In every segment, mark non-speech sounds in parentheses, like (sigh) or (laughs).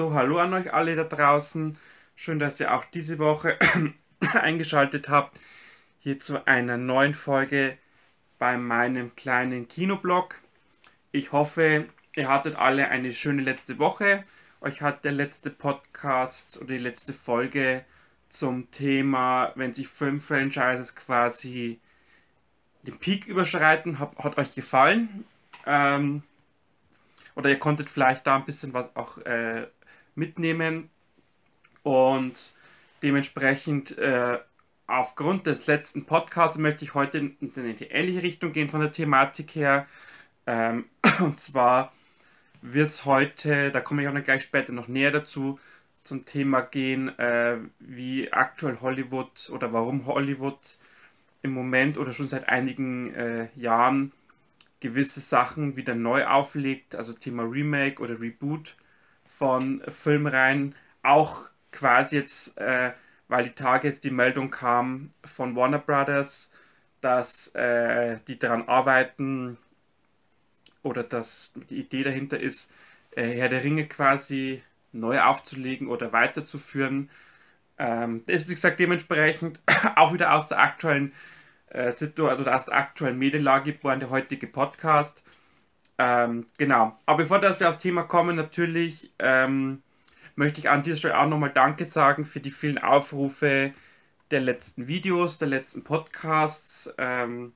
So, hallo an euch alle da draußen. Schön, dass ihr auch diese Woche (clears throat) eingeschaltet habt. Hier zu einer neuen Folge bei meinem kleinen Kinoblog. Ich hoffe, ihr hattet alle eine schöne letzte Woche. Euch hat der letzte Podcast oder die letzte Folge zum Thema, wenn sich Filmfranchises quasi den Peak überschreiten, hat, hat euch gefallen. Ähm, oder ihr konntet vielleicht da ein bisschen was auch äh, mitnehmen. Und dementsprechend, äh, aufgrund des letzten Podcasts, möchte ich heute in, in eine ähnliche Richtung gehen von der Thematik her. Ähm, (clears throat) und zwar wird es heute, da komme ich auch noch gleich später noch näher dazu, zum Thema gehen, äh, wie aktuell Hollywood oder warum Hollywood im Moment oder schon seit einigen äh, Jahren gewisse Sachen wieder neu auflegt, also Thema Remake oder Reboot von Filmreihen, auch quasi jetzt, äh, weil die Tage jetzt die Meldung kam von Warner Brothers, dass äh, die daran arbeiten oder dass die Idee dahinter ist, äh, Herr der Ringe quasi neu aufzulegen oder weiterzuführen. Ähm, das ist, wie gesagt, dementsprechend (laughs) auch wieder aus der aktuellen äh, Situation oder aus der aktuellen Medienlage geboren, der heutige Podcast. Ähm, genau. Aber bevor wir aufs Thema kommen, natürlich ähm, möchte ich an dieser Stelle auch nochmal Danke sagen für die vielen Aufrufe der letzten Videos, der letzten Podcasts. Ähm,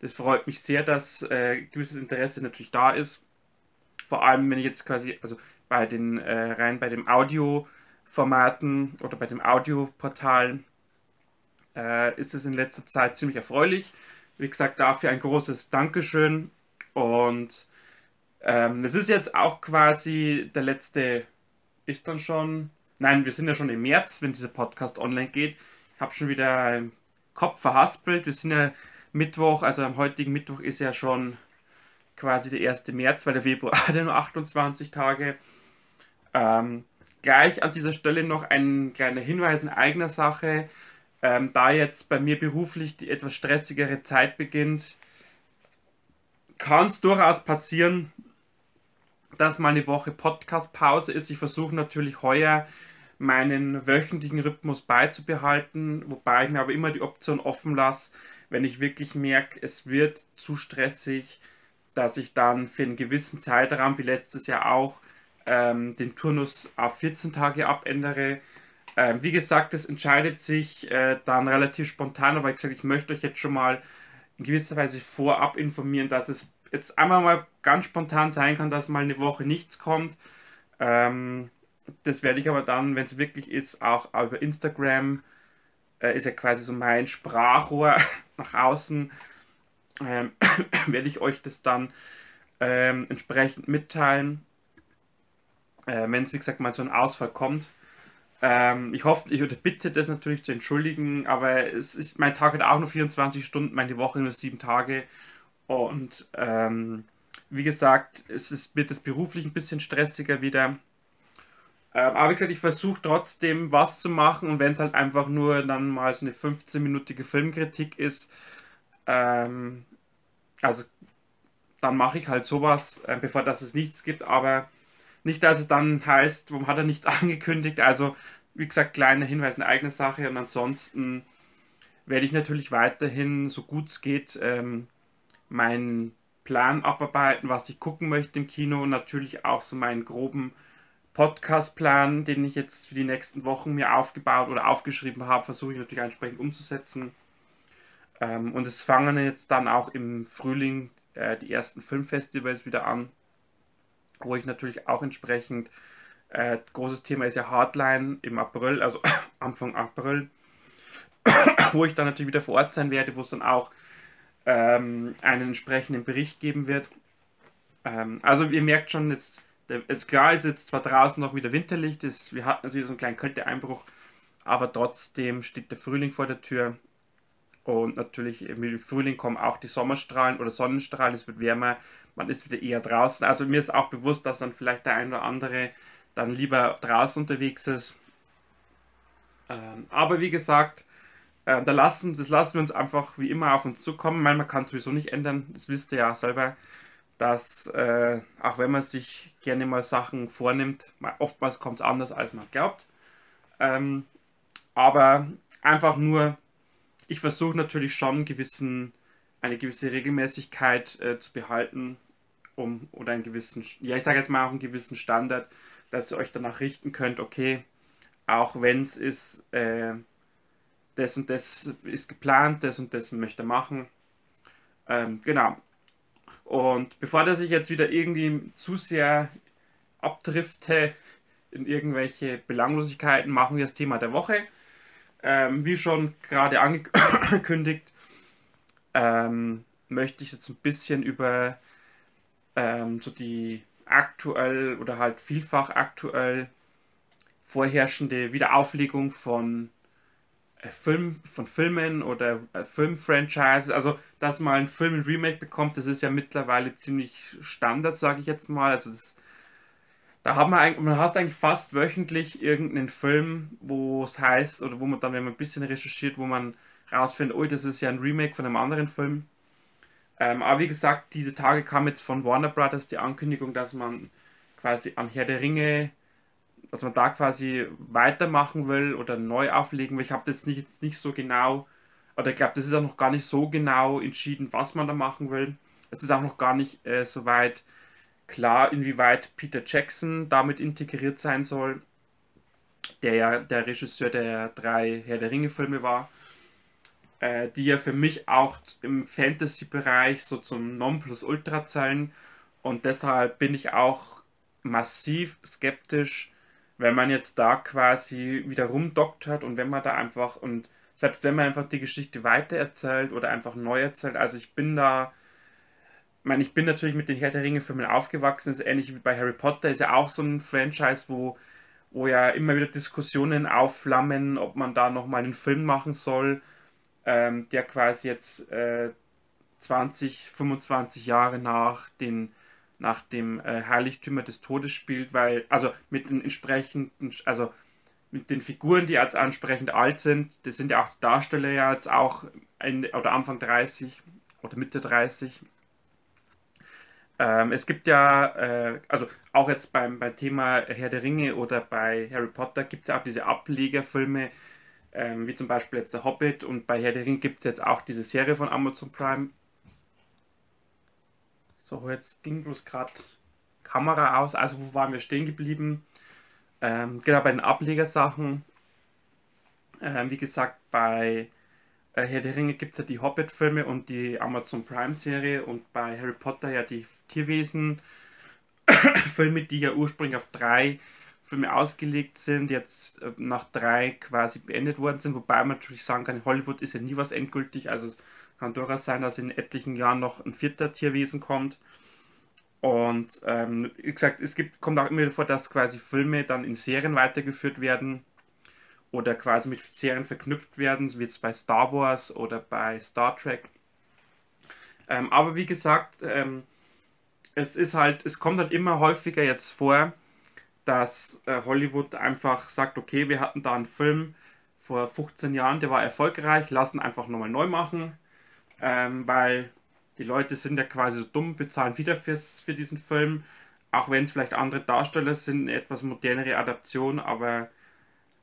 das freut mich sehr, dass äh, gewisses Interesse natürlich da ist. Vor allem, wenn ich jetzt quasi, also bei den äh, rein bei dem Audioformaten oder bei dem Audioportalen äh, ist es in letzter Zeit ziemlich erfreulich. Wie gesagt, dafür ein großes Dankeschön und ähm, es ist jetzt auch quasi der letzte, ist dann schon, nein, wir sind ja schon im März, wenn dieser Podcast online geht. Ich habe schon wieder Kopf verhaspelt. Wir sind ja Mittwoch, also am heutigen Mittwoch ist ja schon quasi der 1. März, weil der Februar (laughs) hat ja nur 28 Tage. Ähm, gleich an dieser Stelle noch ein kleiner Hinweis in eigener Sache. Ähm, da jetzt bei mir beruflich die etwas stressigere Zeit beginnt, kann es durchaus passieren, dass mal eine Woche Podcast-Pause ist. Ich versuche natürlich heuer meinen wöchentlichen Rhythmus beizubehalten, wobei ich mir aber immer die Option offen lasse, wenn ich wirklich merke, es wird zu stressig, dass ich dann für einen gewissen Zeitraum, wie letztes Jahr auch, ähm, den Turnus auf 14 Tage abändere. Ähm, wie gesagt, das entscheidet sich äh, dann relativ spontan, aber ich sage, ich möchte euch jetzt schon mal in gewisser Weise vorab informieren, dass es jetzt einmal mal ganz spontan sein kann, dass mal eine Woche nichts kommt. Ähm, das werde ich aber dann, wenn es wirklich ist, auch über Instagram, äh, ist ja quasi so mein Sprachrohr (laughs) nach außen, ähm, (coughs) werde ich euch das dann ähm, entsprechend mitteilen, äh, wenn es wie gesagt mal so ein Ausfall kommt. Ähm, ich hoffe, ich oder bitte das natürlich zu entschuldigen, aber es ist, mein Tag hat auch nur 24 Stunden, meine Woche nur 7 Tage. Und ähm, wie gesagt, es ist, wird das beruflich ein bisschen stressiger wieder. Ähm, aber wie gesagt, ich versuche trotzdem was zu machen und wenn es halt einfach nur dann mal so eine 15-minütige Filmkritik ist, ähm, also dann mache ich halt sowas, äh, bevor das es nichts gibt, aber nicht, dass es dann heißt, warum hat er nichts (laughs) angekündigt. Also, wie gesagt, kleiner Hinweis in eigener Sache und ansonsten werde ich natürlich weiterhin, so gut es geht, ähm, meinen Plan abarbeiten, was ich gucken möchte im Kino und natürlich auch so meinen groben Podcast-Plan, den ich jetzt für die nächsten Wochen mir aufgebaut oder aufgeschrieben habe, versuche ich natürlich entsprechend umzusetzen. Ähm, und es fangen jetzt dann auch im Frühling äh, die ersten Filmfestivals wieder an, wo ich natürlich auch entsprechend, äh, großes Thema ist ja Hardline im April, also (coughs) Anfang April, (coughs) wo ich dann natürlich wieder vor Ort sein werde, wo es dann auch ähm, einen entsprechenden Bericht geben wird. Ähm, also ihr merkt schon, es ist klar, es ist jetzt zwar draußen noch wieder winterlich, das, wir hatten jetzt wieder so einen kleinen Kälteeinbruch, aber trotzdem steht der Frühling vor der Tür. Und natürlich im Frühling kommen auch die Sommerstrahlen oder Sonnenstrahlen, es wird wärmer, man ist wieder eher draußen. Also mir ist auch bewusst, dass dann vielleicht der ein oder andere dann lieber draußen unterwegs ist. Ähm, aber wie gesagt, äh, da lassen, das lassen wir uns einfach wie immer auf uns zukommen. Ich meine, man kann es sowieso nicht ändern, das wisst ihr ja selber. dass äh, auch wenn man sich gerne mal Sachen vornimmt, oftmals kommt es anders, als man glaubt. Ähm, aber einfach nur, ich versuche natürlich schon gewissen, eine gewisse Regelmäßigkeit äh, zu behalten, um oder einen gewissen, ja ich sage jetzt mal auch einen gewissen Standard, dass ihr euch danach richten könnt, okay, auch wenn es ist, äh, das und das ist geplant, das und das möchte er machen. Ähm, genau. Und bevor dass ich jetzt wieder irgendwie zu sehr abdrifte in irgendwelche Belanglosigkeiten, machen wir das Thema der Woche. Ähm, wie schon gerade angekündigt, ähm, möchte ich jetzt ein bisschen über ähm, so die aktuell oder halt vielfach aktuell vorherrschende Wiederauflegung von Film, von Filmen oder äh, Filmfranchises, also dass mal ein Film ein Remake bekommt, das ist ja mittlerweile ziemlich Standard, sage ich jetzt mal. Also das, da hat man eigentlich, man hat eigentlich fast wöchentlich irgendeinen Film, wo es heißt, oder wo man dann, wenn man ein bisschen recherchiert, wo man rausfindet, oh, das ist ja ein Remake von einem anderen Film. Ähm, aber wie gesagt, diese Tage kam jetzt von Warner Brothers die Ankündigung, dass man quasi an Herr der Ringe dass man da quasi weitermachen will oder neu auflegen will. Ich habe das nicht, jetzt nicht so genau, oder ich glaube, das ist auch noch gar nicht so genau entschieden, was man da machen will. Es ist auch noch gar nicht äh, so weit klar, inwieweit Peter Jackson damit integriert sein soll, der ja der Regisseur der drei Herr der Ringe-Filme war, äh, die ja für mich auch im Fantasy-Bereich so zum Nonplusultra zählen. Und deshalb bin ich auch massiv skeptisch, wenn man jetzt da quasi wieder rumdoktert und wenn man da einfach und selbst wenn man einfach die Geschichte weitererzählt oder einfach neu erzählt, also ich bin da, ich meine, ich bin natürlich mit den Herr der Ringe Filmen aufgewachsen, ist ähnlich wie bei Harry Potter, ist ja auch so ein Franchise, wo, wo ja immer wieder Diskussionen aufflammen, ob man da nochmal einen Film machen soll, ähm, der quasi jetzt äh, 20, 25 Jahre nach den nach dem äh, Heiligtümer des Todes spielt, weil, also mit den entsprechenden, also mit den Figuren, die jetzt ansprechend alt sind, das sind ja auch die Darsteller ja jetzt auch Ende oder Anfang 30 oder Mitte 30. Ähm, es gibt ja, äh, also auch jetzt beim, beim Thema Herr der Ringe oder bei Harry Potter gibt es ja auch diese Ablegerfilme, ähm, wie zum Beispiel jetzt der Hobbit und bei Herr der Ringe gibt es jetzt auch diese Serie von Amazon Prime, so, jetzt ging bloß gerade Kamera aus. Also, wo waren wir stehen geblieben? Ähm, genau, bei den Ablegersachen. Ähm, wie gesagt, bei äh, Herr der Ringe gibt es ja die Hobbit-Filme und die Amazon Prime-Serie und bei Harry Potter ja die Tierwesen-Filme, (coughs) die ja ursprünglich auf drei Filme ausgelegt sind, jetzt äh, nach drei quasi beendet worden sind, wobei man natürlich sagen kann, Hollywood ist ja nie was endgültig, also kann durchaus sein, dass in etlichen Jahren noch ein vierter Tierwesen kommt. Und ähm, wie gesagt, es gibt, kommt auch immer wieder vor, dass quasi Filme dann in Serien weitergeführt werden oder quasi mit Serien verknüpft werden, so wie jetzt bei Star Wars oder bei Star Trek. Ähm, aber wie gesagt, ähm, es ist halt, es kommt halt immer häufiger jetzt vor, dass äh, Hollywood einfach sagt, okay, wir hatten da einen Film vor 15 Jahren, der war erfolgreich, lassen einfach nochmal neu machen ähm, weil die Leute sind ja quasi so dumm, bezahlen wieder fürs, für diesen Film, auch wenn es vielleicht andere Darsteller sind, eine etwas modernere Adaption, aber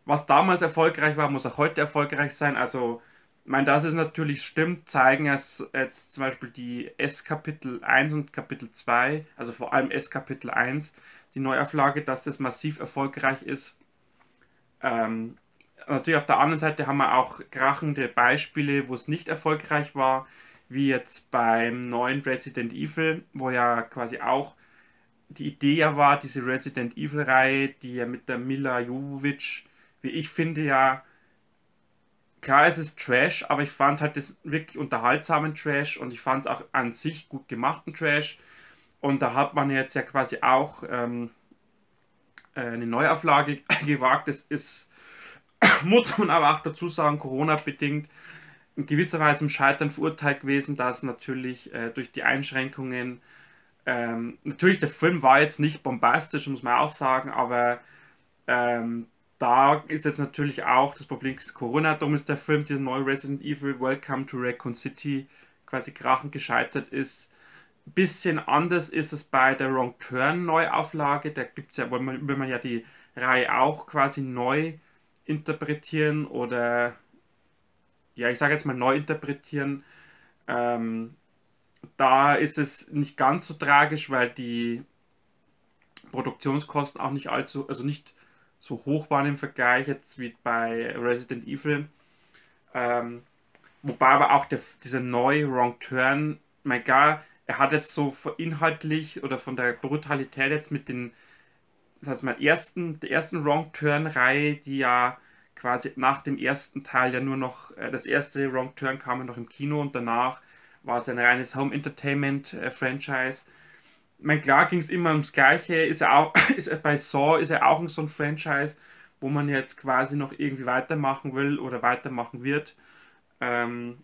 was damals erfolgreich war, muss auch heute erfolgreich sein. Also, ich meine, dass es natürlich stimmt, zeigen es jetzt zum Beispiel die S-Kapitel 1 und Kapitel 2, also vor allem S-Kapitel 1, die Neuauflage, dass das massiv erfolgreich ist. Ähm, natürlich auf der anderen Seite haben wir auch krachende Beispiele, wo es nicht erfolgreich war, wie jetzt beim neuen Resident Evil, wo ja quasi auch die Idee ja war, diese Resident Evil-Reihe, die ja mit der Mila Jovovich, wie ich finde, ja, klar, es ist Trash, aber ich fand halt das wirklich unterhaltsamen Trash und ich fand es auch an sich gut gemachten Trash. Und da hat man jetzt ja quasi auch ähm, eine Neuauflage (laughs) gewagt. Das ist (coughs) muss man aber auch dazu sagen, Corona-bedingt in gewisser Weise im Scheitern verurteilt gewesen, dass natürlich äh, durch die Einschränkungen, ähm, natürlich der Film war jetzt nicht bombastisch, muss man auch sagen, aber ähm, da ist jetzt natürlich auch das Problem des Corona, darum ist der Film, dieser neue Resident Evil Welcome to Raccoon City, quasi krachend gescheitert ist. Bisschen anders ist es bei der Wrong Turn Neuauflage. Da gibt's ja, will man, will man ja die Reihe auch quasi neu interpretieren oder ja, ich sage jetzt mal neu interpretieren. Ähm, da ist es nicht ganz so tragisch, weil die Produktionskosten auch nicht allzu, also nicht so hoch waren im Vergleich jetzt wie bei Resident Evil. Ähm, wobei aber auch der, dieser neue Wrong Turn, mein klar, er hat jetzt so inhaltlich oder von der Brutalität jetzt mit den, das heißt mal, ersten, der ersten Wrong Turn-Reihe, die ja quasi nach dem ersten Teil ja nur noch, äh, das erste Wrong Turn kam ja noch im Kino und danach war es ein reines Home Entertainment Franchise. Mein klar ging es immer ums Gleiche. Ist er auch, (coughs) ist er bei Saw ist er auch so ein Franchise, wo man jetzt quasi noch irgendwie weitermachen will oder weitermachen wird. Ähm,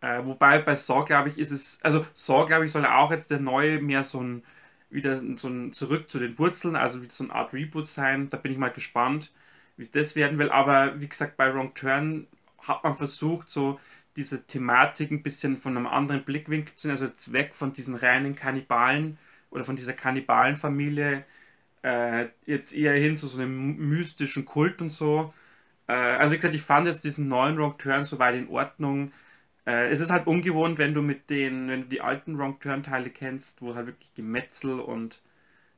äh, wobei bei Saw, glaube ich, ist es, also Saw, glaube ich, soll auch jetzt der neue mehr so ein, wieder so ein zurück zu den Wurzeln, also wieder so eine Art Reboot sein. Da bin ich mal gespannt, wie es das werden will. Aber wie gesagt, bei Wrong Turn hat man versucht, so diese Thematik ein bisschen von einem anderen Blickwinkel zu sehen, also jetzt weg von diesen reinen Kannibalen oder von dieser Kannibalenfamilie, äh, jetzt eher hin zu so einem mystischen Kult und so. Äh, also wie gesagt, ich fand jetzt diesen neuen Wrong Turn soweit in Ordnung. Äh, es ist halt ungewohnt, wenn du mit den, wenn du die alten Wrong Turn Teile kennst, wo halt wirklich Gemetzel und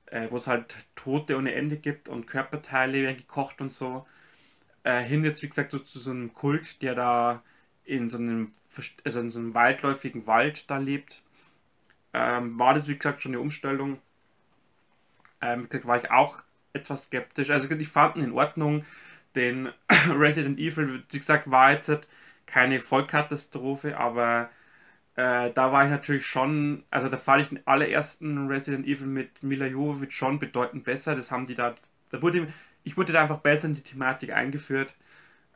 äh, wo es halt Tote ohne Ende gibt und Körperteile werden gekocht und so. Äh, hin jetzt, wie gesagt, so, zu so einem Kult, der da in so einem, also in so einem waldläufigen Wald da lebt. Ähm, war das, wie gesagt, schon eine Umstellung. Ähm, war ich auch etwas skeptisch. Also ich fand ihn in Ordnung. Den (coughs) Resident Evil, wie gesagt, war jetzt keine Vollkatastrophe, aber äh, da war ich natürlich schon, also da fand ich den allerersten Resident Evil mit Mila Jovovich schon bedeutend besser. Das haben die da, da wurde, ich wurde da einfach besser in die Thematik eingeführt.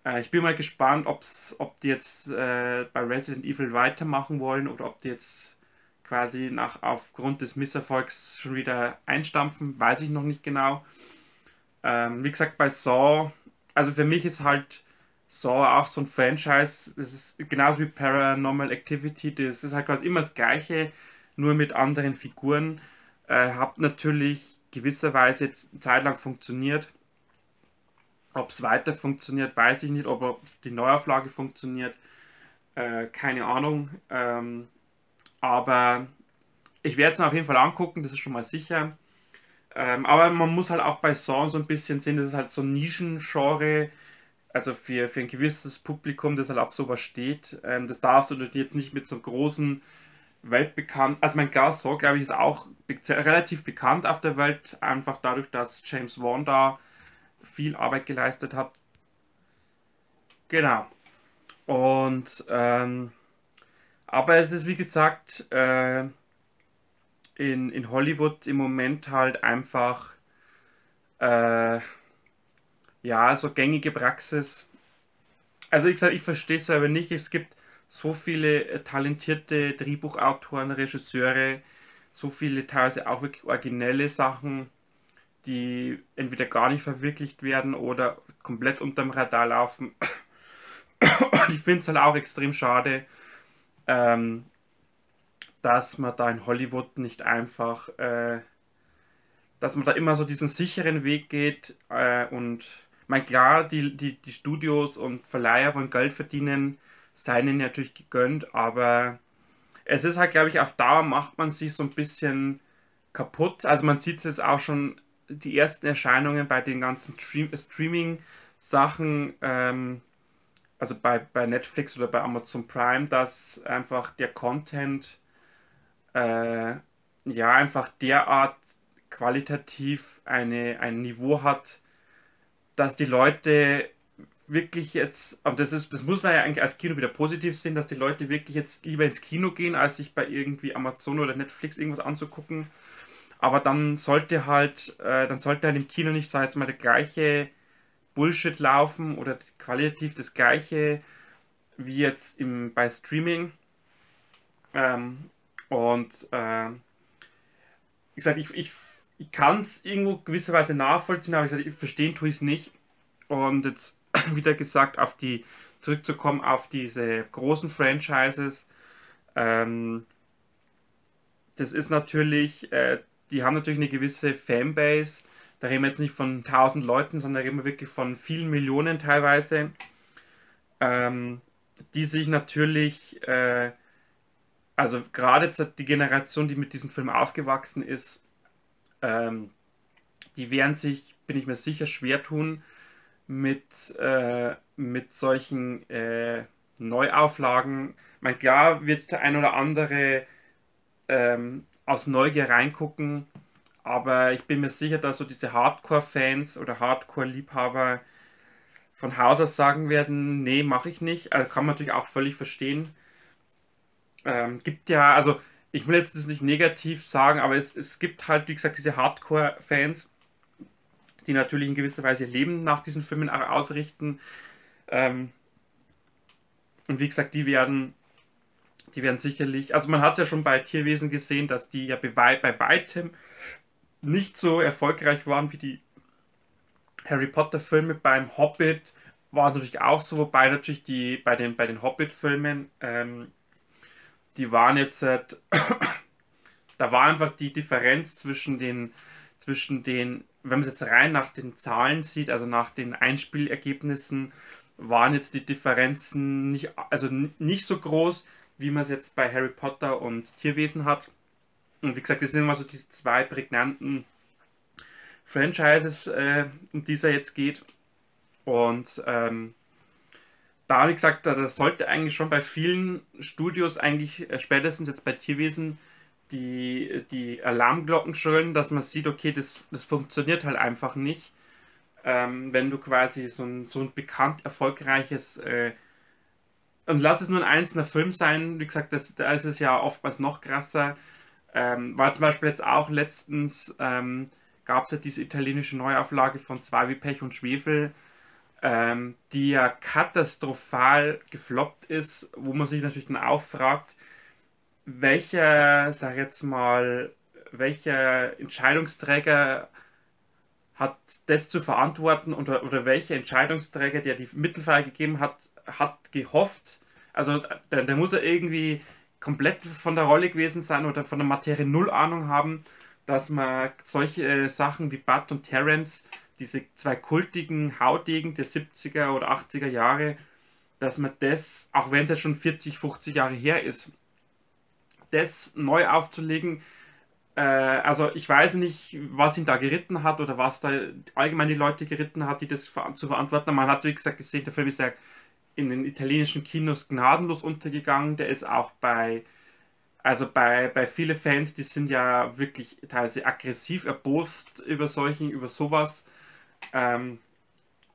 Äh, ich bin mal gespannt, ob's, ob die jetzt äh, bei Resident Evil weitermachen wollen oder ob die jetzt quasi nach, aufgrund des Misserfolgs schon wieder einstampfen. Weiß ich noch nicht genau. Ähm, wie gesagt, bei Saw, also für mich ist halt Saw auch so ein Franchise, das ist genauso wie Paranormal Activity, das ist halt quasi immer das gleiche, nur mit anderen Figuren. Äh, hat natürlich gewisserweise jetzt eine Zeit lang funktioniert. Ob es weiter funktioniert, weiß ich nicht. Ob, die Neuauflage funktioniert, äh, keine Ahnung. Ähm, aber ich werde es mir auf jeden Fall angucken, das ist schon mal sicher. Ähm, aber man muss halt auch bei Saw so ein bisschen sehen, das ist halt so ein Nischengenre, also für, für ein gewisses Publikum, das halt auf sowas steht. Ähm, das darfst du jetzt nicht mit so großen weltbekannt, also mein Glas Saw, glaube ich, ist auch be relativ bekannt auf der Welt, einfach dadurch, dass James Wan da viel Arbeit geleistet hat. Genau. Und ähm, aber es ist wie gesagt äh, in, in Hollywood im Moment halt einfach äh, ja so gängige Praxis. Also ich sage, ich verstehe es aber nicht. Es gibt so viele äh, talentierte Drehbuchautoren, Regisseure, so viele teilweise auch wirklich originelle Sachen die entweder gar nicht verwirklicht werden oder komplett unterm Radar laufen. (coughs) Ich finde es halt auch extrem schade, ähm, dass man da in Hollywood nicht einfach, äh, dass man da immer so diesen sicheren Weg geht äh, und mein klar, die, die, die Studios und Verleiher wollen Geld verdienen, seien natürlich gegönnt, aber es ist halt, glaube ich, auf Dauer macht man sich so ein bisschen kaputt. Also man sieht es jetzt auch schon die ersten Erscheinungen bei den ganzen Streaming-Sachen, ähm, also bei, bei Netflix oder bei Amazon Prime, dass einfach der Content äh, ja einfach derart qualitativ eine, ein Niveau hat, dass die Leute wirklich jetzt, aber das ist, das muss man ja eigentlich als Kino wieder positiv sehen, dass die Leute wirklich jetzt lieber ins Kino gehen, als sich bei irgendwie Amazon oder Netflix irgendwas anzugucken aber dann sollte halt, äh, dann sollte halt im Kino nicht, sag jetzt mal, der gleiche Bullshit laufen oder qualitativ das gleiche wie jetzt im, bei Streaming. Ähm, und äh, ich sage, ich, ich, ich kann es irgendwo gewisserweise nachvollziehen, aber ich, sag, ich verstehen tue ich es nicht. Und jetzt (clears throat) wieder gesagt, auf die zurückzukommen auf diese großen Franchises. Ähm, das ist natürlich, äh, die haben natürlich eine gewisse Fanbase. Da reden wir jetzt nicht von 1000 Leuten, sondern da reden wir wirklich von vielen Millionen teilweise, ähm, die sich natürlich, äh, also gerade die Generation, die mit diesem Film aufgewachsen ist, ähm, die werden sich, bin ich mir sicher, schwer tun mit, äh, mit solchen äh, Neuauflagen. Ich meine, klar wird der ein oder andere ähm, aus Neugier reingucken, aber ich bin mir sicher, dass so diese Hardcore-Fans oder Hardcore-Liebhaber von Haus aus sagen werden, nee, mache ich nicht. Also kann man natürlich auch völlig verstehen. Ähm, gibt ja, also ich will jetzt das nicht negativ sagen, aber es, es gibt halt, wie gesagt, diese Hardcore-Fans, die natürlich in gewisser Weise ihr Leben nach diesen Filmen ausrichten. Ähm, und wie gesagt, die werden, die werden sicherlich, also man hat es ja schon bei Tierwesen gesehen, dass die ja bei, bei weitem nicht so erfolgreich waren wie die Harry Potter Filme. Beim Hobbit war es natürlich auch so, wobei natürlich die bei den, bei den Hobbit-Filmen, ähm, die waren jetzt, äh, (coughs) da war einfach die Differenz zwischen den, zwischen den, wenn man es jetzt rein nach den Zahlen sieht, also nach den Einspielergebnissen, waren jetzt die Differenzen nicht, also nicht so groß, wie man es jetzt bei Harry Potter und Tierwesen hat. Und wie gesagt, das sind immer so diese zwei prägnanten Franchises, äh, um die es jetzt geht. Und ähm, da, wie gesagt, das sollte eigentlich schon bei vielen Studios eigentlich äh, spätestens jetzt bei Tierwesen die, die Alarmglocken schrillen, dass man sieht, okay, das, das funktioniert halt einfach nicht ähm, wenn du quasi so ein, so ein bekannt erfolgreiches äh, und lass es nur ein einzelner Film sein, wie gesagt, das, da ist es ja oftmals noch krasser. Ähm, war zum Beispiel jetzt auch letztens, ähm, gab es ja diese italienische Neuauflage von Zwei wie Pech und Schwefel, ähm, die ja katastrophal gefloppt ist, wo man sich natürlich dann auch fragt, welcher, sag jetzt mal, welcher Entscheidungsträger hat das zu verantworten oder, oder welche Entscheidungsträger, der die Mittel freigegeben hat, hat gehofft. Also der, der muss er irgendwie komplett von der Rolle gewesen sein oder von der Materie null Ahnung haben, dass man solche äh, Sachen wie Bud und Terence, diese zwei kultigen Haudegen der 70er oder 80er Jahre, dass man das, auch wenn es jetzt schon 40, 50 Jahre her ist, das neu aufzulegen, äh, also ich weiß nicht, was ihn da geritten hat oder was da allgemein die Leute geritten hat, die das zu verantworten haben. Man hat, wie gesagt, gesehen, der Film ist ja in den italienischen Kinos gnadenlos untergegangen. Der ist auch bei, also bei, bei viele Fans, die sind ja wirklich teilweise aggressiv erbost über solchen, über sowas. Ähm,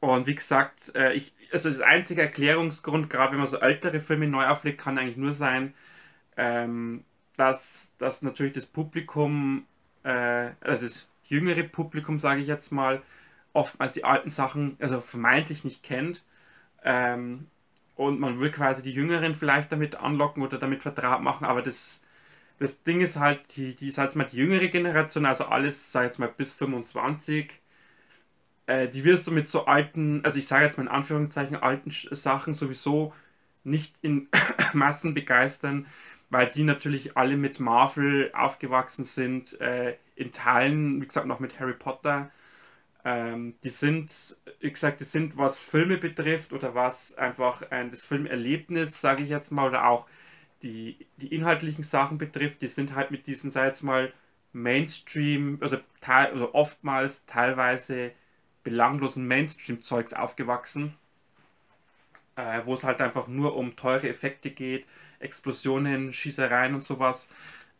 und wie gesagt, äh, ich, also das einzige Erklärungsgrund, gerade wenn man so ältere Filme neu auflegt, kann eigentlich nur sein, ähm, dass, dass natürlich das Publikum, äh, also das jüngere Publikum, sage ich jetzt mal, oftmals die alten Sachen, also vermeintlich nicht kennt. Ähm, und man will quasi die Jüngeren vielleicht damit anlocken oder damit vertraut machen, aber das, das Ding ist halt, die, die, mal, die jüngere Generation, also alles, sag jetzt mal, bis 25, äh, die wirst du mit so alten, also ich sage jetzt mal in Anführungszeichen, alten Sachen sowieso nicht in (coughs) Massen begeistern, weil die natürlich alle mit Marvel aufgewachsen sind, äh, in Teilen, wie gesagt, noch mit Harry Potter. Ähm, die sind, wie gesagt, die sind, was Filme betrifft oder was einfach äh, das Filmerlebnis, sage ich jetzt mal, oder auch die, die inhaltlichen Sachen betrifft, die sind halt mit diesem, sag ich jetzt mal, Mainstream, also, teil, also oftmals teilweise belanglosen Mainstream-Zeugs aufgewachsen, äh, wo es halt einfach nur um teure Effekte geht, Explosionen, Schießereien und sowas,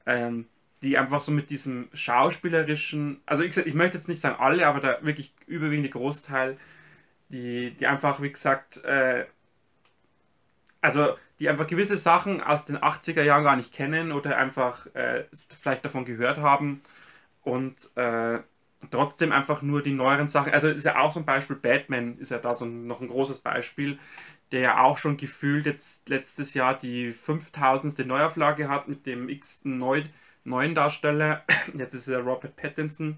ähm, die einfach so mit diesem schauspielerischen, also ich, ich möchte jetzt nicht sagen alle, aber der wirklich überwiegende Großteil, die, die einfach, wie gesagt, äh, also die einfach gewisse Sachen aus den 80er Jahren gar nicht kennen oder einfach äh, vielleicht davon gehört haben und äh, trotzdem einfach nur die neueren Sachen, also ist ja auch so ein Beispiel, Batman ist ja da so noch ein großes Beispiel, der ja auch schon gefühlt jetzt letztes Jahr die 5000. Neuauflage hat mit dem x-ten Neu neuen Darsteller. (clears throat) Jetzt ist er Robert Pattinson.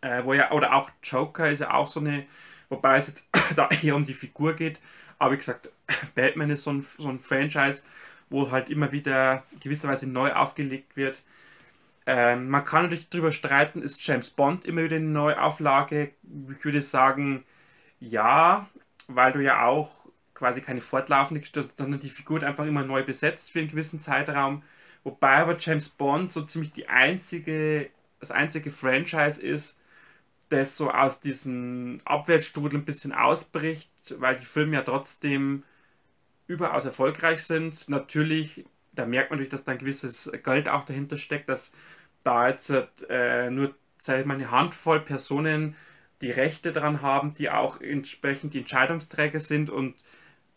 Äh, wo ja, oder auch Joker ist ja auch so eine, wobei es jetzt (clears throat) da eher um die Figur geht. Aber wie gesagt, (clears throat) Batman ist so ein, so ein Franchise, wo halt immer wieder gewisserweise neu aufgelegt wird. Ähm, man kann natürlich darüber streiten, ist James Bond immer wieder eine Neuauflage? Ich würde sagen, ja, weil du ja auch quasi keine fortlaufende, sondern die Figur einfach immer neu besetzt für einen gewissen Zeitraum. Wobei aber James Bond so ziemlich die einzige, das einzige Franchise ist, das so aus diesem Abwärtsstrudel ein bisschen ausbricht, weil die Filme ja trotzdem überaus erfolgreich sind. Natürlich, da merkt man natürlich, dass da ein gewisses Geld auch dahinter steckt, dass da jetzt äh, nur, sag ich mal, eine Handvoll Personen die Rechte daran haben, die auch entsprechend die Entscheidungsträger sind und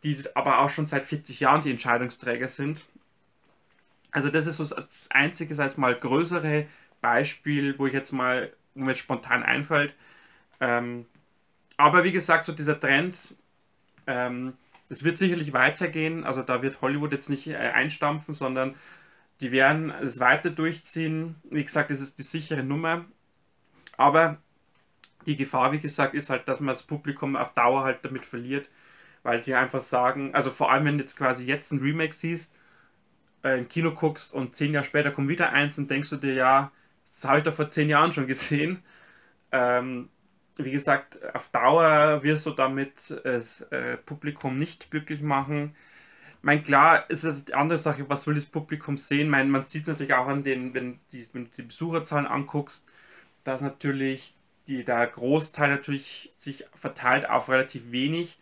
die aber auch schon seit 40 Jahren die Entscheidungsträger sind. Also das ist so das einzige, sag ich mal, größere Beispiel, wo ich jetzt mal, mir spontan einfällt. Ähm, aber wie gesagt, so dieser Trend, ähm, das wird sicherlich weitergehen. Also da wird Hollywood jetzt nicht äh, einstampfen, sondern die werden es weiter durchziehen. Wie gesagt, das ist die sichere Nummer. Aber die Gefahr, wie gesagt, ist halt, dass man das Publikum auf Dauer halt damit verliert, weil die einfach sagen, also vor allem wenn du jetzt quasi jetzt ein Remake siehst, äh, im Kino guckst und zehn Jahre später kommt wieder eins, dann denkst du dir, ja, das habe ich doch vor zehn Jahren schon gesehen. Ähm, wie gesagt, auf Dauer wirst du damit das äh, Publikum nicht glücklich machen. Mein klar ist eine andere Sache, was will das Publikum sehen? Mein, man sieht es natürlich auch an den, wenn, die, wenn du die Besucherzahlen anguckst, dass natürlich die, der Großteil natürlich sich verteilt auf relativ wenig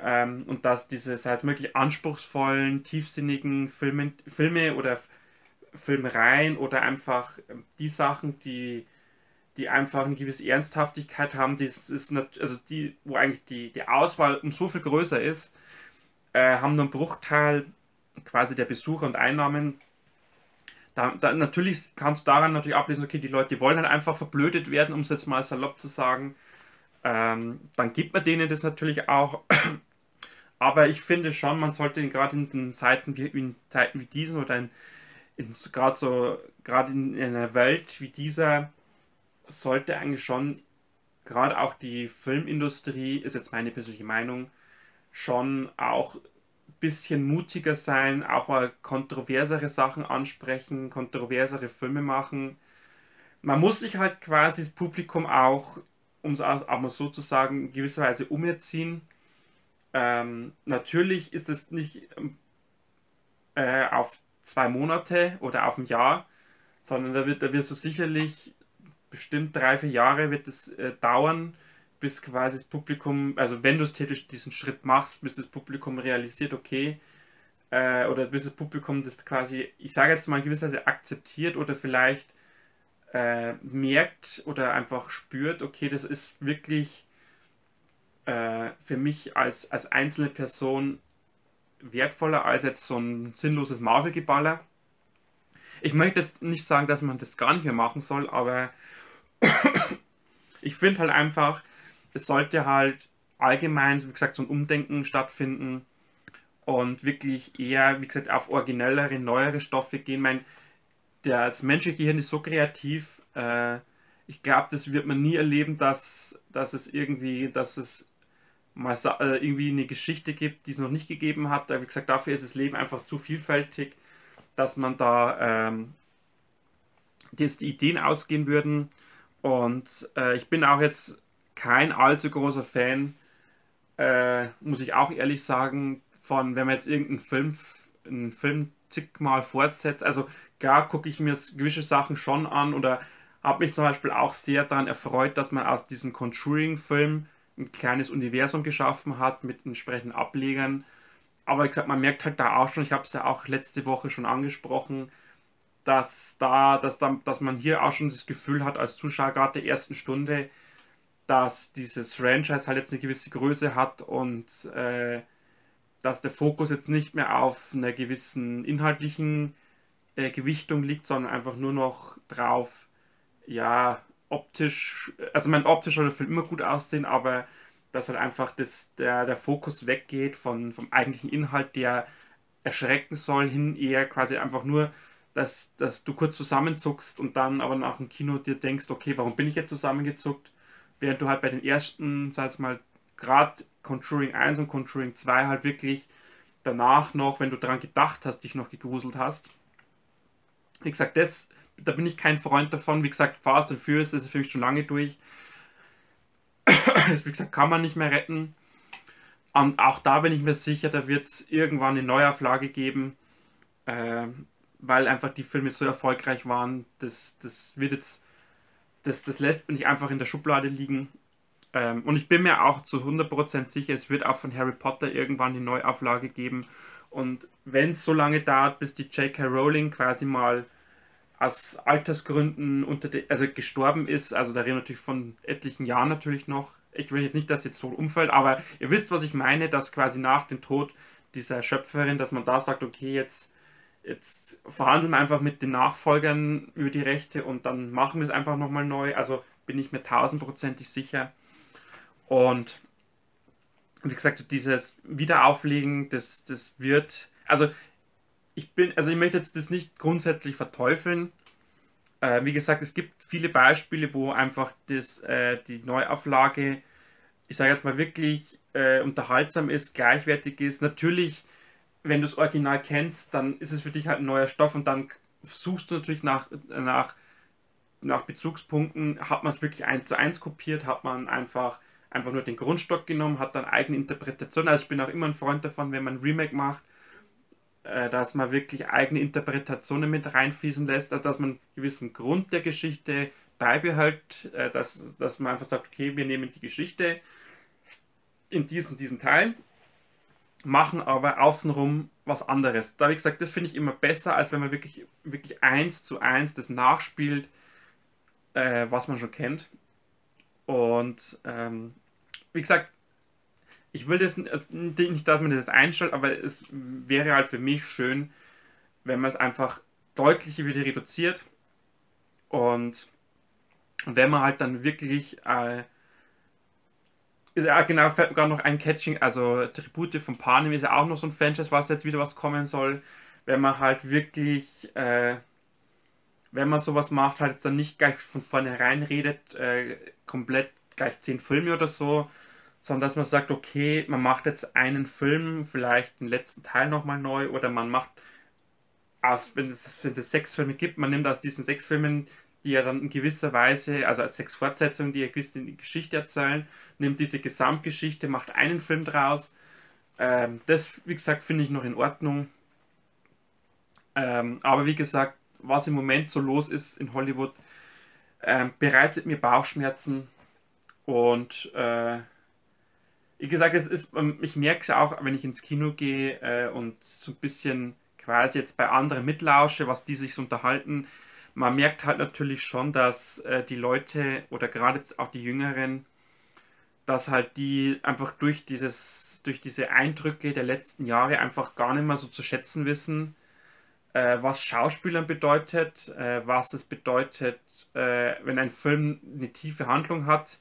ähm, und dass diese, es möglich anspruchsvollen, tiefsinnigen Filme, Filme oder Filmreihen oder einfach ähm, die Sachen, die, die einfach eine gewisse Ernsthaftigkeit haben, die ist, ist nicht, also die, wo eigentlich die, die Auswahl um so viel größer ist, äh, haben nur einen Bruchteil quasi der Besucher und Einnahmen. Da, da, natürlich kannst du daran natürlich ablesen, okay, die Leute die wollen halt einfach verblödet werden, um es jetzt mal salopp zu sagen. Ähm, dann gibt man denen das natürlich auch. (clears throat) Aber ich finde schon, man sollte gerade in den Zeiten wie, in Zeiten wie diesen oder in, in gerade so, gerade in, in einer Welt wie dieser, sollte eigentlich schon gerade auch die Filmindustrie, ist jetzt meine persönliche Meinung, schon auch ein bisschen mutiger sein, auch mal kontroversere Sachen ansprechen, kontroversere Filme machen. Man muss sich halt quasi das Publikum auch, um es auch mal so zu sagen, in gewisser Weise umerziehen ähm, natürlich ist es nicht äh, auf zwei Monate oder auf ein Jahr, sondern da, wird, da wirst du sicherlich bestimmt drei, vier Jahre wird es äh, dauern, bis quasi das Publikum, also wenn du es tätig diesen Schritt machst, bis das Publikum realisiert, okay, äh, oder bis das Publikum das quasi, ich sage jetzt mal in gewisser Weise akzeptiert oder vielleicht äh, merkt oder einfach spürt, okay, das ist wirklich äh, für mich als, als einzelne Person wertvoller als jetzt so ein sinnloses Marvel-Geballer. Ich möchte jetzt nicht sagen, dass man das gar nicht mehr machen soll, aber ich finde halt einfach, es sollte halt allgemein, wie gesagt, so ein Umdenken stattfinden und wirklich eher, wie gesagt, auf originellere, neuere Stoffe gehen. Mein, das menschliche Gehirn ist so kreativ. Äh, ich glaube, das wird man nie erleben, dass, dass es irgendwie, dass es mal äh, irgendwie eine Geschichte gibt, die es noch nicht gegeben hat. Wie gesagt, dafür ist das Leben einfach zu vielfältig, dass man da ähm, dass die Ideen ausgehen würden. Und äh, ich bin auch jetzt kein allzu großer Fan, äh, muss ich auch ehrlich sagen, von wenn man jetzt irgendeinen Film, einen Film zigmal fortsetzt. Also klar gucke ich mir gewisse Sachen schon an oder habe mich zum Beispiel auch sehr daran erfreut, dass man aus diesem Conjuring-Film ein kleines Universum geschaffen hat mit entsprechenden Ablegern. Aber ich gesagt, man merkt halt da auch schon, ich habe es ja auch letzte Woche schon angesprochen, dass da, dass da, dass man hier auch schon das Gefühl hat als Zuschauer gerade der ersten Stunde, dass dieses Franchise halt jetzt eine gewisse Größe hat und äh, dass der Fokus jetzt nicht mehr auf einer gewissen inhaltlichen äh, Gewichtung liegt, sondern einfach nur noch drauf, ja, optisch, also mein optisch soll der Film immer gut aussehen, aber dass halt einfach das, der, der Fokus weggeht von, vom eigentlichen Inhalt, der erschrecken soll, hin eher quasi einfach nur, dass, dass du kurz zusammenzuckst und dann aber nach dem Kino dir denkst, okay, warum bin ich jetzt zusammengezuckt? Während du halt bei den ersten, sag ich mal, gerade Conjuring 1 und Conjuring 2 halt wirklich danach noch, wenn du daran gedacht hast, dich noch gegruselt hast. Wie gesagt, das, da bin ich kein Freund davon. Wie gesagt, Fast and Furious ist für mich schon lange durch. Das, wie gesagt, kann man nicht mehr retten. Und auch da bin ich mir sicher, da wird es irgendwann eine Neuauflage geben, äh, weil einfach die Filme so erfolgreich waren. Das, das wird jetzt, das, das lässt mich einfach in der Schublade liegen. Ähm, und ich bin mir auch zu 100% sicher, es wird auch von Harry Potter irgendwann eine Neuauflage geben. Und wenn es so lange dauert, bis die J.K. Rowling quasi mal aus Altersgründen unter de, also gestorben ist, also da reden wir natürlich von etlichen Jahren natürlich noch. Ich will jetzt nicht, dass jetzt so umfällt, aber ihr wisst, was ich meine, dass quasi nach dem Tod dieser Schöpferin, dass man da sagt, okay, jetzt, jetzt verhandeln wir einfach mit den Nachfolgern über die Rechte und dann machen wir es einfach nochmal neu. Also bin ich mir tausendprozentig sicher. Und wie gesagt, dieses Wiederauflegen, das, das wird, also ich bin, also ich möchte jetzt das nicht grundsätzlich verteufeln. Äh, wie gesagt, es gibt viele Beispiele, wo einfach das, äh, die Neuauflage, ich sage jetzt mal wirklich äh, unterhaltsam ist, gleichwertig ist. Natürlich, wenn du das Original kennst, dann ist es für dich halt ein neuer Stoff und dann suchst du natürlich nach, nach, nach Bezugspunkten, hat man es wirklich eins zu eins kopiert, hat man einfach einfach nur den Grundstock genommen, hat dann eigene Interpretation. Also ich bin auch immer ein Freund davon, wenn man ein Remake macht, äh, dass man wirklich eigene Interpretationen mit reinfließen lässt, also dass man einen gewissen Grund der Geschichte beibehält, äh, dass, dass man einfach sagt, okay, wir nehmen die Geschichte in diesen, diesen Teil, machen aber außenrum was anderes. Da, wie gesagt, das finde ich immer besser, als wenn man wirklich, wirklich eins zu eins das nachspielt, äh, was man schon kennt. Und ähm, wie gesagt, ich will das äh, nicht, dass man das einstellt, aber es wäre halt für mich schön, wenn man es einfach deutlich wieder reduziert und wenn man halt dann wirklich äh, ja genau, fällt mir gerade noch ein Catching, also Tribute von Panem ist ja auch noch so ein Franchise, was jetzt wieder was kommen soll. Wenn man halt wirklich, äh, wenn man sowas macht, halt jetzt dann nicht gleich von vornherein redet, äh, komplett gleich zehn Filme oder so, sondern dass man sagt, okay, man macht jetzt einen Film, vielleicht den letzten Teil nochmal neu oder man macht aus, wenn es, wenn es sechs Filme gibt, man nimmt aus diesen sechs Filmen, die ja dann in gewisser Weise, also als sechs Fortsetzungen, die ja die Geschichte erzählen, nimmt diese Gesamtgeschichte, macht einen Film draus. Ähm, das, wie gesagt, finde ich noch in Ordnung. Ähm, aber wie gesagt, was im Moment so los ist in Hollywood, ähm, bereitet mir Bauchschmerzen und äh, wie gesagt, es ist, ähm, ich merke es auch, wenn ich ins Kino gehe äh, und so ein bisschen quasi jetzt bei anderen mitlausche, was die sich so unterhalten. Man merkt halt natürlich schon, dass äh, die Leute oder gerade auch die Jüngeren, dass halt die einfach durch dieses, durch diese Eindrücke der letzten Jahre einfach gar nicht mehr so zu schätzen wissen, äh, was Schauspielern bedeutet, äh, was es bedeutet, äh, wenn ein Film eine tiefe Handlung hat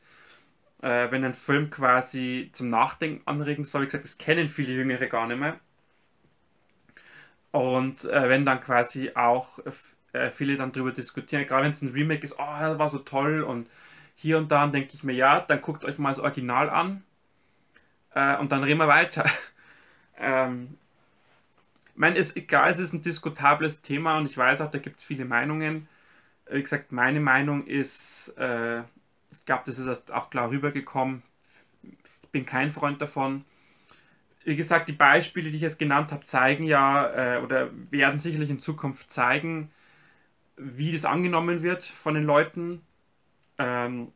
äh, wenn ein Film quasi zum Nachdenken anregen soll. Wie gesagt, das kennen viele Jüngere gar nicht mehr. Und äh, wenn dann quasi auch äh, viele dann darüber diskutieren, gerade wenn es ein Remake ist, oh, das war so toll und hier und da denke ich mir, ja, dann guckt euch mal das Original an äh, und dann reden wir weiter. (laughs) ähm, ich meine, ist egal, es ist ein diskutables Thema und ich weiß auch, da gibt es viele Meinungen. Wie gesagt, meine Meinung ist, äh, ich glaube, das ist auch klar rübergekommen. Ich bin kein Freund davon. Wie gesagt, die Beispiele, die ich jetzt genannt habe, zeigen ja äh, oder werden sicherlich in Zukunft zeigen, wie das angenommen wird von den Leuten. Ähm,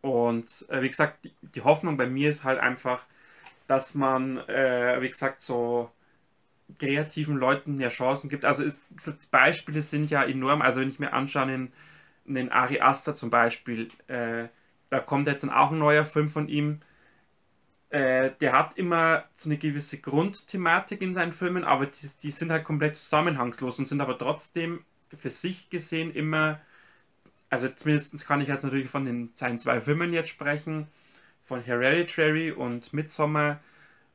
und äh, wie gesagt, die, die, Hoffnung bei mir ist halt einfach, dass man, äh, wie gesagt, so kreativen Leuten mehr Chancen gibt. Also ist, Beispiele sind ja enorm. Also wenn ich mir anschaue, in, einen Ari Aster zum Beispiel, äh, da kommt jetzt dann auch ein neuer Film von ihm. Äh, der hat immer so eine gewisse Grundthematik in seinen Filmen, aber die, die sind halt komplett zusammenhangslos und sind aber trotzdem für sich gesehen immer, also zumindest kann ich jetzt natürlich von den seinen zwei Filmen jetzt sprechen, von Hereditary und Midsommar.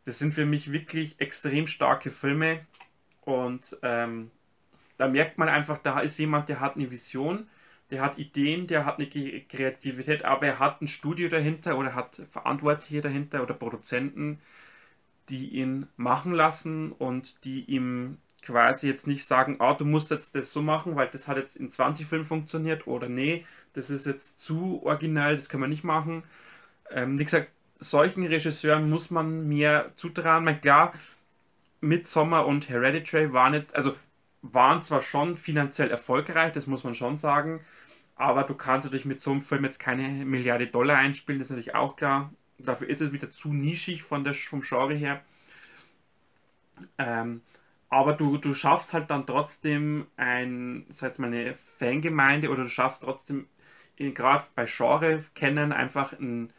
Das sind für mich wirklich extrem starke Filme und ähm, da merkt man einfach, da ist jemand, der hat eine Vision, der hat Ideen, der hat eine Kreativität, aber er hat ein Studio dahinter oder hat Verantwortliche dahinter oder Produzenten, die ihn machen lassen und die ihm quasi jetzt nicht sagen, ah, du musst jetzt das so machen, weil das hat jetzt in 20 Filmen funktioniert oder nee, das ist jetzt zu originell, das kann man nicht machen. Ähm, wie gesagt, solchen Regisseuren muss man mehr zutrauen. Ich klar, Midsommar und Hereditary waren jetzt, also waren zwar schon finanziell erfolgreich, das muss man schon sagen, aber du kannst natürlich mit so einem Film jetzt keine Milliarde Dollar einspielen, das ist natürlich auch klar. Dafür ist es wieder zu nischig von der, vom Genre her. Ähm, aber du, du schaffst halt dann trotzdem ein, sag mal, eine Fangemeinde oder du schaffst trotzdem, gerade bei Genre kennen, einfach ein,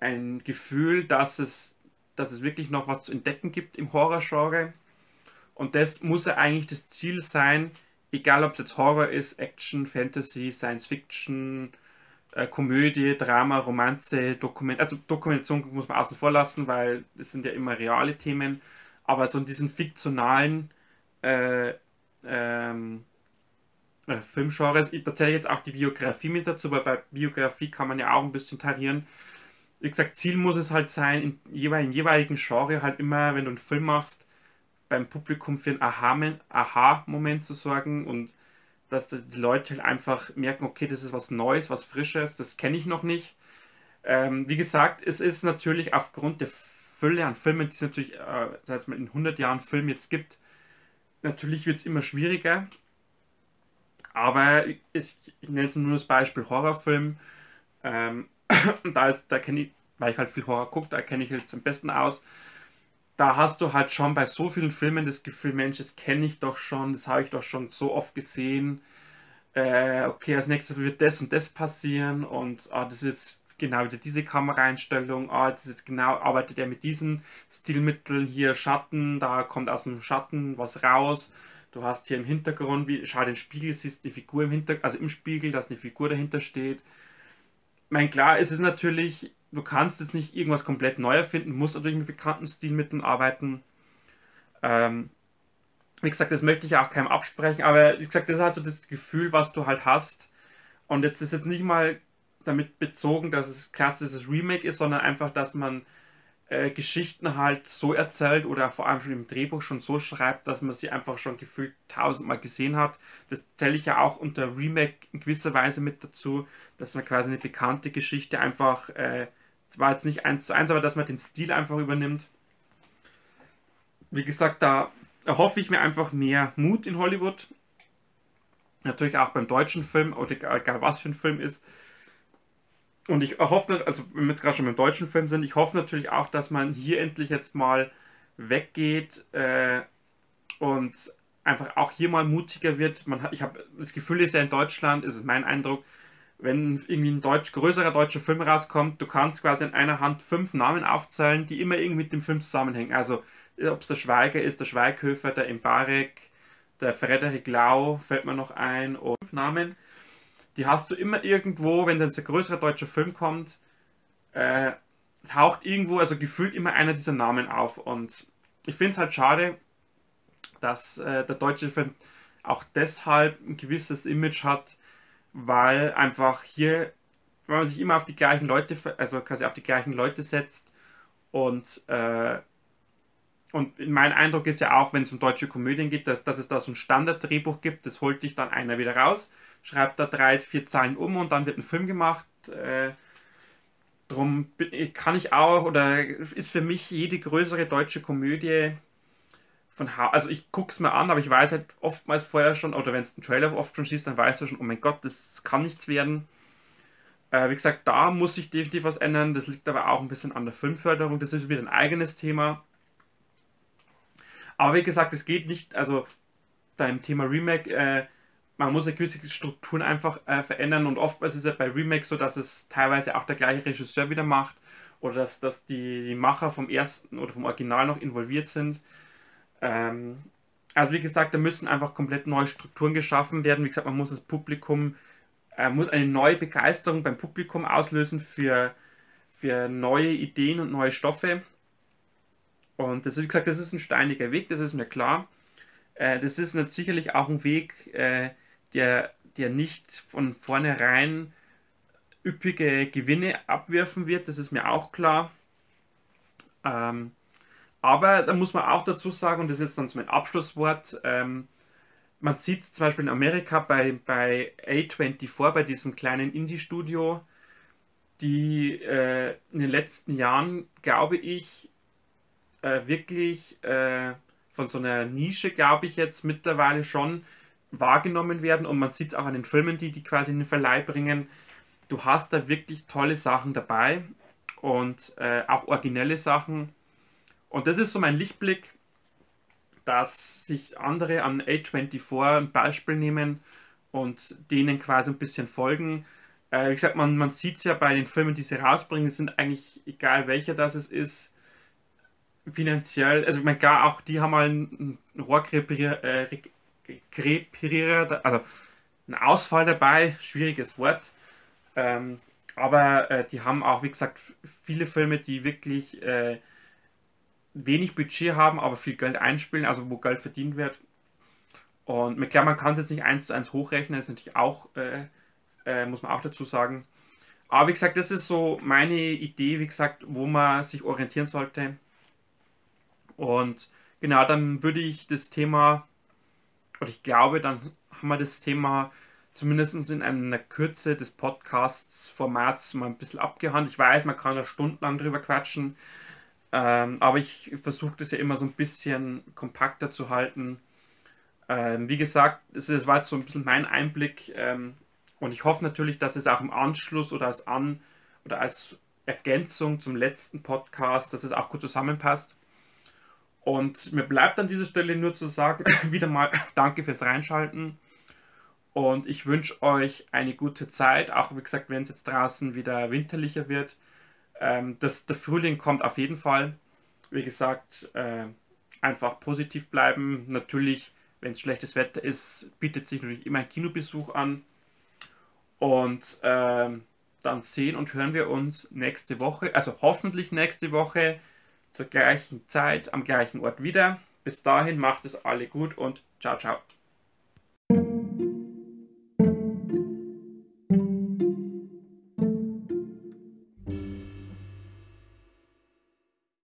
ein Gefühl, dass es, dass es wirklich noch was zu entdecken gibt im Horror-Genre. Und das muss ja eigentlich das Ziel sein, egal ob es jetzt Horror ist, Action, Fantasy, Science Fiction, äh, Komödie, Drama, Romanze, Dokument, also Dokumentation muss man außen vor lassen, weil das sind ja immer reale Themen aber so in diesen fiktionalen äh, ähm, äh, Filmgenres, ich erzähle jetzt auch die Biografie mit dazu, weil bei Biografie kann man ja auch ein bisschen tarieren. Wie gesagt, Ziel muss es halt sein, in, jeweil, im jeweiligen Genre halt immer, wenn du einen Film machst, beim Publikum für einen Aha-Moment zu sorgen und dass die Leute halt einfach merken, okay, das ist was Neues, was Frisches, das kenne ich noch nicht. Ähm, wie gesagt, es ist natürlich aufgrund der Fülle an Filmen, die es natürlich, äh, seit es in 100 Jahren Film jetzt gibt, natürlich wird es immer schwieriger. Aber ich, ich, nenne jetzt nur das Beispiel Horrorfilm. Ähm, (clears throat) da, da kenne ich, weil ich halt viel Horror gucke, da kenne ich jetzt am besten aus. Da hast du halt schon bei so vielen Filmen das Gefühl, Mensch, das kenne ich doch schon, das habe ich doch schon so oft gesehen. Äh, okay, als nächstes wird das und das passieren und ah, das ist jetzt genau wieder diese Kameraeinstellung, ah, das ist genau, arbeitet er mit diesen Stilmitteln, hier Schatten, da kommt aus dem Schatten was raus. Du hast hier im Hintergrund, wie, schau den Spiegel, siehst eine Figur im Hintergrund, also im Spiegel, dass eine Figur dahinter steht. Mein klar ist es natürlich, du kannst jetzt nicht irgendwas komplett neu erfinden, musst natürlich mit bekannten Stilmitteln arbeiten. Ähm, wie gesagt, das möchte ich auch keinem absprechen, aber wie gesagt, das ist halt so das Gefühl, was du halt hast. Und jetzt ist jetzt nicht mal damit bezogen, dass es klassisches Remake ist, sondern einfach, dass man äh, Geschichten halt so erzählt oder vor allem schon im Drehbuch schon so schreibt, dass man sie einfach schon gefühlt tausendmal gesehen hat. Das zähle ich ja auch unter Remake in gewisser Weise mit dazu, dass man quasi eine bekannte Geschichte einfach, äh, zwar jetzt nicht eins zu eins, aber dass man den Stil einfach übernimmt. Wie gesagt, da erhoffe ich mir einfach mehr Mut in Hollywood. Natürlich auch beim deutschen Film oder egal was für ein Film ist und ich hoffe, also wenn wir jetzt gerade schon beim deutschen Film sind, ich hoffe natürlich auch, dass man hier endlich jetzt mal weggeht äh, und einfach auch hier mal mutiger wird. Man hat, ich habe das Gefühl, ist ja in Deutschland, ist es mein Eindruck, wenn irgendwie ein Deutsch, größerer deutscher Film rauskommt, du kannst quasi in einer Hand fünf Namen aufzählen, die immer irgendwie mit dem Film zusammenhängen. Also ob es der Schweiger ist, der Schweighöfer, der Embarek, der Frederik Lau, fällt mir noch ein, und fünf Namen die hast du immer irgendwo, wenn dann ein größerer deutscher Film kommt, äh, taucht irgendwo, also gefühlt immer einer dieser Namen auf. Und ich finde es halt schade, dass äh, der deutsche Film auch deshalb ein gewisses Image hat, weil einfach hier, weil man sich immer auf die gleichen Leute, also quasi auf die gleichen Leute setzt und äh, und mein Eindruck ist ja auch, wenn es um deutsche Komödien geht, dass, dass es da so ein Standarddrehbuch gibt, das holt dich dann einer wieder raus schreibt da drei, vier Zeilen um und dann wird ein Film gemacht. Äh, drum kann ich auch, oder ist für mich jede größere deutsche Komödie von ha also ich gucke es mir an, aber ich weiß halt oftmals vorher schon, oder wenn es den Trailer oft schon siehst, dann weißt du schon, oh mein Gott, das kann nichts werden. Äh, wie gesagt, da muss sich definitiv was ändern. Das liegt aber auch ein bisschen an der Filmförderung. Das ist wieder ein eigenes Thema. Aber wie gesagt, es geht nicht, also beim Thema Remake, äh, man muss ja gewisse Strukturen einfach äh, verändern und oftmals ist es ja bei Remakes so, dass es teilweise auch der gleiche Regisseur wieder macht oder dass, dass die, die Macher vom ersten oder vom Original noch involviert sind. Ähm, also wie gesagt, da müssen einfach komplett neue Strukturen geschaffen werden. Wie gesagt, man muss das Publikum, äh, muss eine neue Begeisterung beim Publikum auslösen für, für neue Ideen und neue Stoffe. Und das wie gesagt, das ist ein steiniger Weg, das ist mir klar. Äh, das ist sicherlich auch ein Weg, äh, der, der nicht von vornherein üppige Gewinne abwerfen wird, das ist mir auch klar. Ähm, Aber da muss man auch dazu sagen, und das ist jetzt dann so mein Abschlusswort, ähm, man sieht zum Beispiel in Amerika bei, bei A24, bei diesem kleinen Indie-Studio, die äh, in den letzten Jahren, glaube ich, äh, wirklich äh, von so einer Nische, glaube ich, jetzt mittlerweile schon wahrgenommen werden. Und man sieht es auch an den Filmen, die die quasi in den Verleih bringen. Du hast da wirklich tolle Sachen dabei und äh, auch originelle Sachen. Und das ist so mein Lichtblick dass sich andere an A24 ein Beispiel nehmen und denen quasi ein bisschen folgen. Äh, wie gesagt, man, man sieht es ja bei den Filmen, die sie rausbringen, sind eigentlich, egal welcher das es ist, finanziell, also ich meine, gar auch die haben mal einen Rohrkrepierer, äh, also einen Ausfall dabei, schwieriges Wort. Ähm, aber äh, die haben auch, wie gesagt, viele Filme, die wirklich äh, wenig Budget haben, aber viel Geld einspielen, also wo Geld verdient wird. Und mit klar, man kann es jetzt nicht eins zu eins hochrechnen, ist natürlich auch, äh, äh, muss man auch dazu sagen. Aber wie gesagt, das ist so meine Idee, wie gesagt, wo man sich orientieren sollte. Und genau, dann würde ich das Thema, oder ich glaube, dann haben wir das Thema zumindest in einer Kürze des Podcasts-Formats mal ein bisschen abgehandelt. Ich weiß, man kann da stundenlang drüber quatschen. Ähm, aber ich versuche das ja immer so ein bisschen kompakter zu halten. Ähm, wie gesagt, das war jetzt so ein bisschen mein Einblick ähm, und ich hoffe natürlich, dass es auch im Anschluss oder als An oder als Ergänzung zum letzten Podcast, dass es auch gut zusammenpasst. Und mir bleibt an dieser Stelle nur zu sagen, (laughs) wieder mal danke fürs Reinschalten. Und ich wünsche euch eine gute Zeit, auch wie gesagt, wenn es jetzt draußen wieder winterlicher wird. Ähm, das, der Frühling kommt auf jeden Fall. Wie gesagt, äh, einfach positiv bleiben. Natürlich, wenn es schlechtes Wetter ist, bietet sich natürlich immer ein Kinobesuch an. Und äh, dann sehen und hören wir uns nächste Woche, also hoffentlich nächste Woche zur gleichen Zeit am gleichen Ort wieder. Bis dahin macht es alle gut und ciao, ciao.